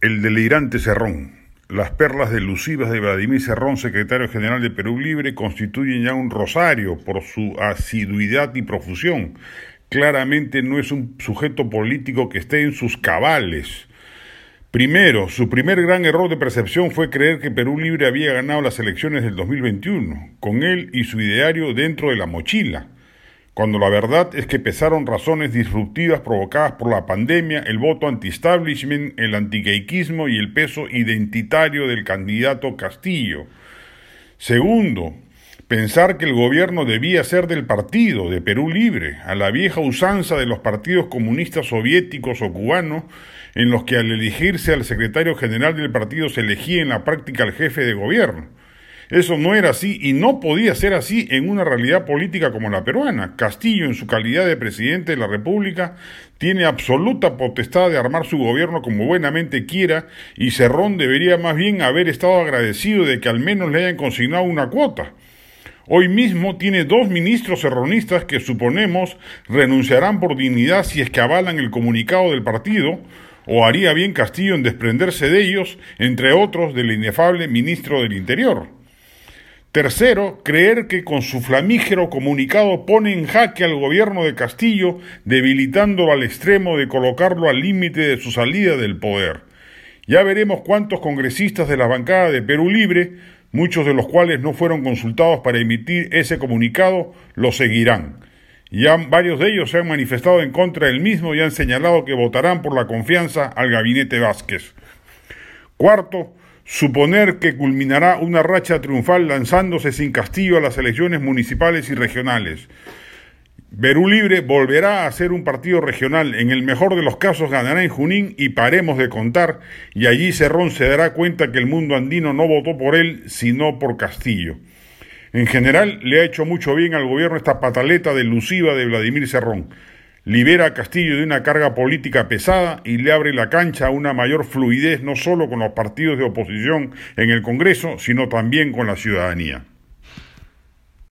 El delirante Cerrón. Las perlas delusivas de Vladimir Cerrón, secretario general de Perú Libre, constituyen ya un rosario por su asiduidad y profusión. Claramente no es un sujeto político que esté en sus cabales. Primero, su primer gran error de percepción fue creer que Perú Libre había ganado las elecciones del 2021, con él y su ideario dentro de la mochila cuando la verdad es que pesaron razones disruptivas provocadas por la pandemia, el voto anti-establishment, el antiqueiquismo y el peso identitario del candidato Castillo. Segundo, pensar que el gobierno debía ser del partido, de Perú Libre, a la vieja usanza de los partidos comunistas soviéticos o cubanos, en los que al elegirse al secretario general del partido se elegía en la práctica al jefe de gobierno. Eso no era así y no podía ser así en una realidad política como la peruana. Castillo, en su calidad de presidente de la República, tiene absoluta potestad de armar su gobierno como buenamente quiera y Cerrón debería más bien haber estado agradecido de que al menos le hayan consignado una cuota. Hoy mismo tiene dos ministros serronistas que suponemos renunciarán por dignidad si es que avalan el comunicado del partido, o haría bien Castillo en desprenderse de ellos, entre otros del inefable ministro del Interior. Tercero, creer que con su flamígero comunicado pone en jaque al gobierno de Castillo, debilitándolo al extremo de colocarlo al límite de su salida del poder. Ya veremos cuántos congresistas de la bancada de Perú Libre, muchos de los cuales no fueron consultados para emitir ese comunicado, lo seguirán. Ya varios de ellos se han manifestado en contra del mismo y han señalado que votarán por la confianza al gabinete Vázquez. Cuarto, suponer que culminará una racha triunfal lanzándose sin castillo a las elecciones municipales y regionales. Perú Libre volverá a ser un partido regional, en el mejor de los casos ganará en Junín y paremos de contar, y allí Cerrón se dará cuenta que el mundo andino no votó por él, sino por Castillo. En general, le ha hecho mucho bien al gobierno esta pataleta delusiva de Vladimir Cerrón libera a Castillo de una carga política pesada y le abre la cancha a una mayor fluidez no solo con los partidos de oposición en el Congreso, sino también con la ciudadanía.